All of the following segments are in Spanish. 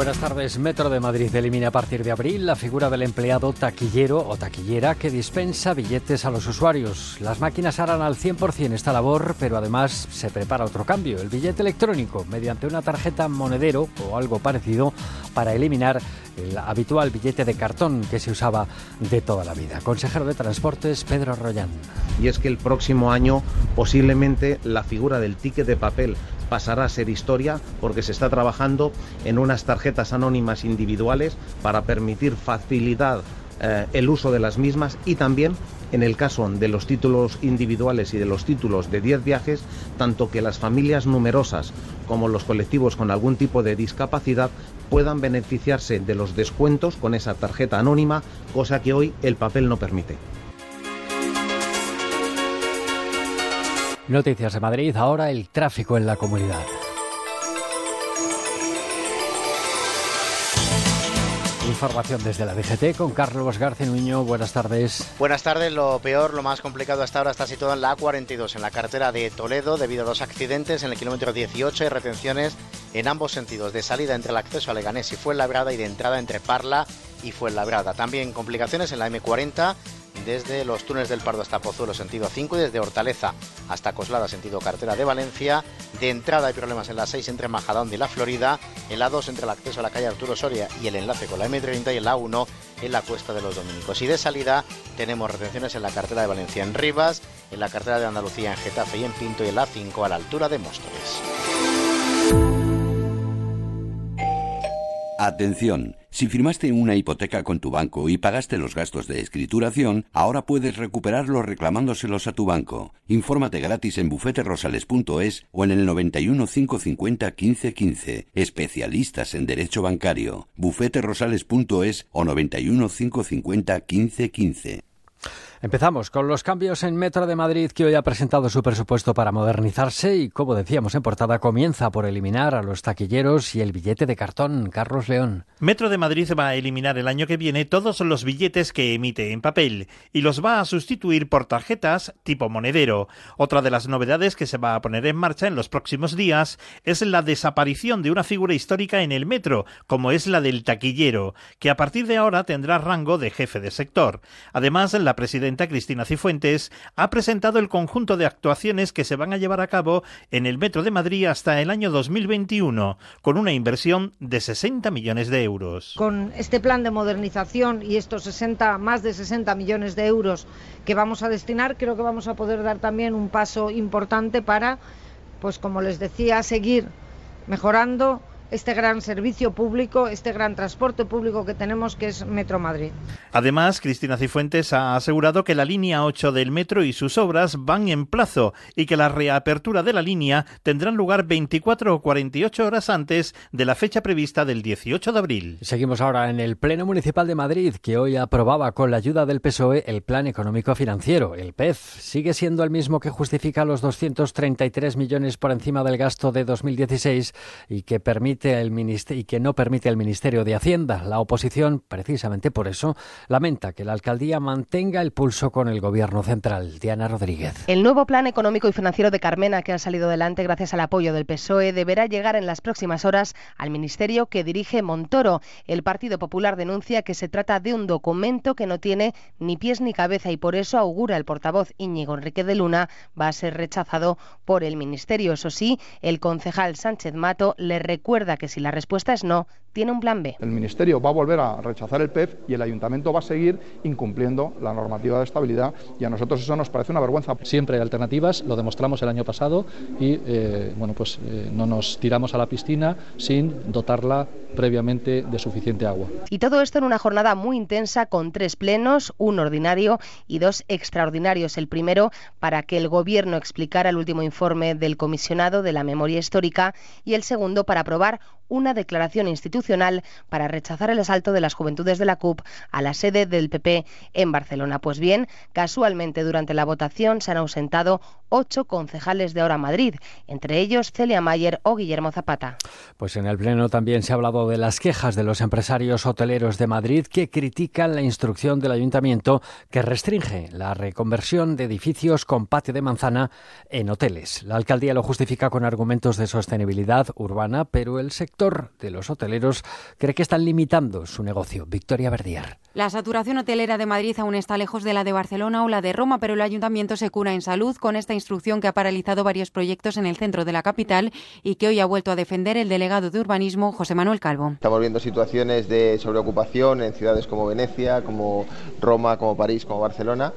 Buenas tardes. Metro de Madrid elimina a partir de abril la figura del empleado taquillero o taquillera que dispensa billetes a los usuarios. Las máquinas harán al 100% esta labor, pero además se prepara otro cambio, el billete electrónico, mediante una tarjeta monedero o algo parecido para eliminar el habitual billete de cartón que se usaba de toda la vida. Consejero de Transportes, Pedro Rollán. Y es que el próximo año posiblemente la figura del ticket de papel pasará a ser historia porque se está trabajando en unas tarjetas anónimas individuales para permitir facilidad eh, el uso de las mismas y también en el caso de los títulos individuales y de los títulos de 10 viajes, tanto que las familias numerosas como los colectivos con algún tipo de discapacidad puedan beneficiarse de los descuentos con esa tarjeta anónima, cosa que hoy el papel no permite. Noticias de Madrid, ahora el tráfico en la comunidad. Información desde la DGT con Carlos García Nuño. Buenas tardes. Buenas tardes. Lo peor, lo más complicado hasta ahora está situado en la A42, en la carretera de Toledo, debido a dos accidentes en el kilómetro 18 y retenciones en ambos sentidos, de salida entre el acceso a Leganés y Fuenlabrada y de entrada entre Parla y Fuenlabrada. También complicaciones en la M40 desde los túneles del Pardo hasta Pozuelo, sentido 5, y desde Hortaleza hasta Coslada, sentido cartera de Valencia. De entrada hay problemas en la 6 entre Majadahonda y la Florida, en la 2 entre el acceso a la calle Arturo Soria y el enlace con la M30 y en la 1 en la Cuesta de los Dominicos. Y de salida tenemos retenciones en la cartera de Valencia en Rivas, en la cartera de Andalucía en Getafe y en Pinto y en la 5 a la altura de Móstoles. Atención. Si firmaste una hipoteca con tu banco y pagaste los gastos de escrituración, ahora puedes recuperarlos reclamándoselos a tu banco. Infórmate gratis en bufeterosales.es o en el 91 550 1515. Especialistas en Derecho Bancario. bufeterosales.es o 91 550 1515. Empezamos con los cambios en Metro de Madrid que hoy ha presentado su presupuesto para modernizarse y, como decíamos en portada, comienza por eliminar a los taquilleros y el billete de cartón. Carlos León. Metro de Madrid va a eliminar el año que viene todos los billetes que emite en papel y los va a sustituir por tarjetas tipo monedero. Otra de las novedades que se va a poner en marcha en los próximos días es la desaparición de una figura histórica en el metro, como es la del taquillero, que a partir de ahora tendrá rango de jefe de sector. Además, la presidenta Cristina Cifuentes ha presentado el conjunto de actuaciones que se van a llevar a cabo en el Metro de Madrid hasta el año 2021, con una inversión de 60 millones de euros. Con este plan de modernización y estos 60, más de 60 millones de euros que vamos a destinar, creo que vamos a poder dar también un paso importante para, pues como les decía, seguir mejorando este gran servicio público, este gran transporte público que tenemos que es Metro Madrid. Además, Cristina Cifuentes ha asegurado que la línea 8 del metro y sus obras van en plazo y que la reapertura de la línea tendrá lugar 24 o 48 horas antes de la fecha prevista del 18 de abril. Seguimos ahora en el Pleno Municipal de Madrid, que hoy aprobaba con la ayuda del PSOE el Plan Económico Financiero, el PEF. Sigue siendo el mismo que justifica los 233 millones por encima del gasto de 2016 y que permite y que no permite el Ministerio de Hacienda. La oposición, precisamente por eso, lamenta que la alcaldía mantenga el pulso con el gobierno central. Diana Rodríguez. El nuevo plan económico y financiero de Carmena, que ha salido adelante gracias al apoyo del PSOE, deberá llegar en las próximas horas al ministerio que dirige Montoro. El Partido Popular denuncia que se trata de un documento que no tiene ni pies ni cabeza y por eso augura el portavoz Íñigo Enrique de Luna va a ser rechazado por el ministerio. Eso sí, el concejal Sánchez Mato le recuerda que si la respuesta es no, tiene un plan B. El Ministerio va a volver a rechazar el PEF y el Ayuntamiento va a seguir incumpliendo la normativa de estabilidad y a nosotros eso nos parece una vergüenza. Siempre hay alternativas, lo demostramos el año pasado y eh, bueno, pues eh, no nos tiramos a la piscina sin dotarla previamente de suficiente agua. Y todo esto en una jornada muy intensa con tres plenos, un ordinario y dos extraordinarios. El primero para que el Gobierno explicara el último informe del comisionado de la memoria histórica y el segundo para aprobar una declaración institucional Para rechazar el asalto de las juventudes de la CUP a la sede del PP en Barcelona. Pues bien, casualmente durante la votación se han ausentado ocho concejales de Ahora Madrid, entre ellos Celia Mayer o Guillermo Zapata. Pues en el Pleno también se ha hablado de las quejas de los empresarios hoteleros de Madrid que critican la instrucción del ayuntamiento que restringe la reconversión de edificios con patio de manzana en hoteles. La alcaldía lo justifica con argumentos de sostenibilidad urbana, pero el sector de los hoteleros cree que están limitando su negocio. Victoria Verdier. La saturación hotelera de Madrid aún está lejos de la de Barcelona o la de Roma, pero el ayuntamiento se cura en salud con esta instrucción que ha paralizado varios proyectos en el centro de la capital y que hoy ha vuelto a defender el delegado de urbanismo, José Manuel Calvo. Estamos viendo situaciones de sobreocupación en ciudades como Venecia, como Roma, como París, como Barcelona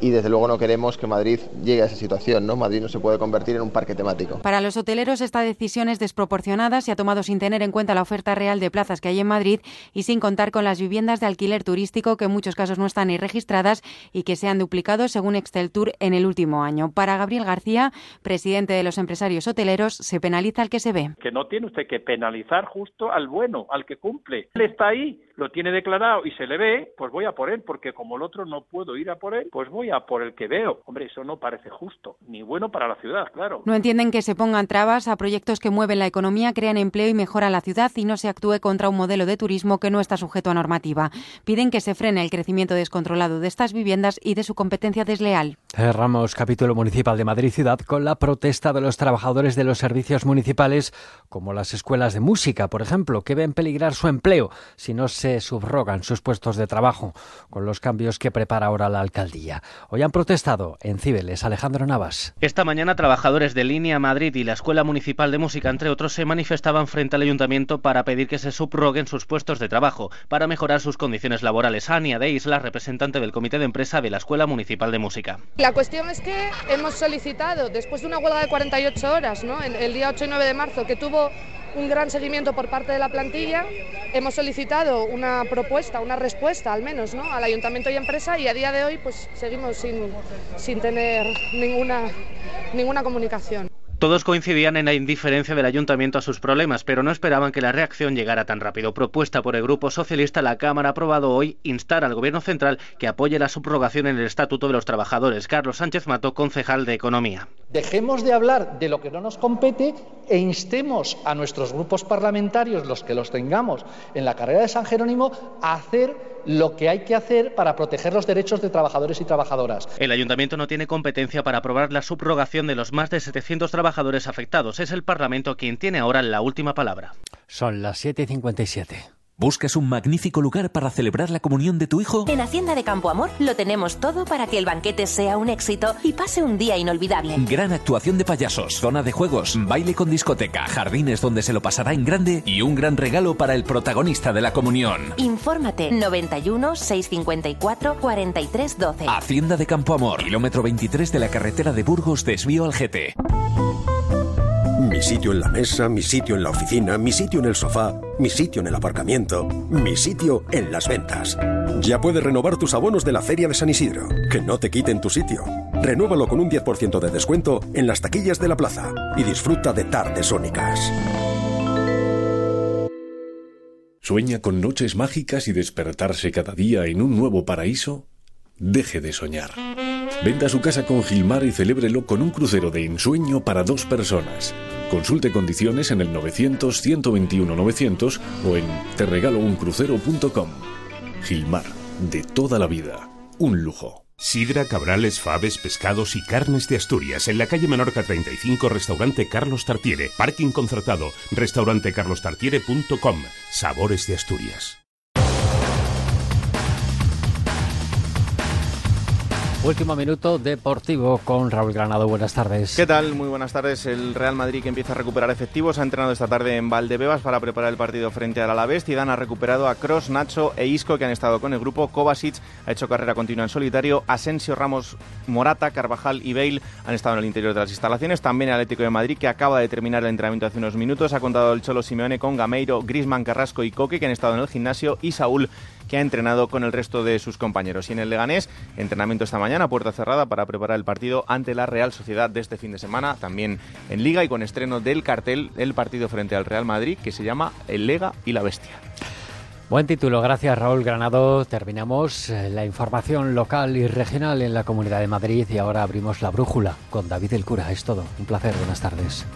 y desde luego no queremos que Madrid llegue a esa situación, ¿no? Madrid no se puede convertir en un parque temático. Para los hoteleros esta decisión es desproporcionada, se ha tomado sin tener en cuenta la oferta real de plazas que hay en Madrid y sin contar con las viviendas de alquiler turístico que en muchos casos no están ni registradas y que se han duplicado según Tour en el último año. Para Gabriel García, presidente de los empresarios hoteleros, se penaliza al que se ve. Que no tiene usted que penalizar justo al bueno, al que cumple. Él está ahí, lo tiene declarado y se le ve, pues voy a por él, porque como el otro no puedo ir a por él, pues voy a por el que veo. Hombre, eso no parece justo, ni bueno para la ciudad, claro. No entienden que se pongan trabas a proyectos que mueven la economía, crean empleo y mejoran la ciudad y no se actúe contra un modelo de turismo que no está sujeto a normativa. Piden que se frene el crecimiento descontrolado de estas viviendas y de su competencia desleal. Cerramos capítulo municipal de Madrid Ciudad con la protesta de los trabajadores de los servicios municipales, como las escuelas de música, por ejemplo, que ven peligrar su empleo si no se subrogan sus puestos de trabajo con los cambios que prepara ahora la alcaldía. Hoy han protestado en Cibeles. Alejandro Navas. Esta mañana trabajadores de Línea Madrid y la Escuela Municipal de Música, entre otros, se manifestaban frente al ayuntamiento para pedir que se subroguen sus puestos de trabajo para mejorar sus condiciones laborales. Ania de Isla, representante del Comité de Empresa de la Escuela Municipal de Música. La cuestión es que hemos solicitado, después de una huelga de 48 horas, ¿no? el día 8 y 9 de marzo, que tuvo un gran seguimiento por parte de la plantilla. Hemos solicitado una propuesta, una respuesta al menos, ¿no? al ayuntamiento y empresa y a día de hoy pues seguimos sin, sin tener ninguna, ninguna comunicación. Todos coincidían en la indiferencia del ayuntamiento a sus problemas, pero no esperaban que la reacción llegara tan rápido. Propuesta por el Grupo Socialista, la Cámara ha aprobado hoy instar al Gobierno Central que apoye la subrogación en el Estatuto de los Trabajadores. Carlos Sánchez Mato, concejal de Economía. Dejemos de hablar de lo que no nos compete e instemos a nuestros grupos parlamentarios, los que los tengamos en la carrera de San Jerónimo, a hacer lo que hay que hacer para proteger los derechos de trabajadores y trabajadoras. El ayuntamiento no tiene competencia para aprobar la subrogación de los más de 700 trabajadores afectados. Es el Parlamento quien tiene ahora la última palabra. Son las 7.57. ¿Buscas un magnífico lugar para celebrar la comunión de tu hijo? En Hacienda de Campo Amor lo tenemos todo para que el banquete sea un éxito y pase un día inolvidable. Gran actuación de payasos, zona de juegos, baile con discoteca, jardines donde se lo pasará en grande y un gran regalo para el protagonista de la comunión. Infórmate 91 654 43 12. Hacienda de Campo Amor, kilómetro 23 de la carretera de Burgos, desvío al GT. Mi sitio en la mesa, mi sitio en la oficina, mi sitio en el sofá, mi sitio en el aparcamiento, mi sitio en las ventas. Ya puedes renovar tus abonos de la Feria de San Isidro. Que no te quiten tu sitio. Renúvalo con un 10% de descuento en las taquillas de la plaza y disfruta de tardes únicas. ¿Sueña con noches mágicas y despertarse cada día en un nuevo paraíso? Deje de soñar. Venda su casa con Gilmar y celébrelo con un crucero de ensueño para dos personas. Consulte condiciones en el 900-121-900 o en terregalouncrucero.com. Gilmar, de toda la vida, un lujo. Sidra, cabrales, faves, pescados y carnes de Asturias. En la calle Menorca 35, restaurante Carlos Tartiere. Parking concertado, restaurantecarlostartiere.com. Sabores de Asturias. Último minuto deportivo con Raúl Granado. Buenas tardes. ¿Qué tal? Muy buenas tardes. El Real Madrid que empieza a recuperar efectivos ha entrenado esta tarde en Valdebebas para preparar el partido frente al Alavés. Zidane ha recuperado a Cross, Nacho e Isco que han estado con el grupo. Kovacic ha hecho carrera continua en solitario. Asensio, Ramos, Morata, Carvajal y Bale han estado en el interior de las instalaciones. También el Atlético de Madrid que acaba de terminar el entrenamiento hace unos minutos. Ha contado el Cholo Simeone con Gameiro, Grisman, Carrasco y Coque que han estado en el gimnasio y Saúl que ha entrenado con el resto de sus compañeros. Y en el Leganés, entrenamiento esta mañana, puerta cerrada para preparar el partido ante la Real Sociedad de este fin de semana, también en Liga y con estreno del cartel el partido frente al Real Madrid que se llama El Lega y la Bestia. Buen título, gracias Raúl Granado. Terminamos eh, la información local y regional en la Comunidad de Madrid y ahora abrimos la brújula con David el Cura. Es todo. Un placer, buenas tardes.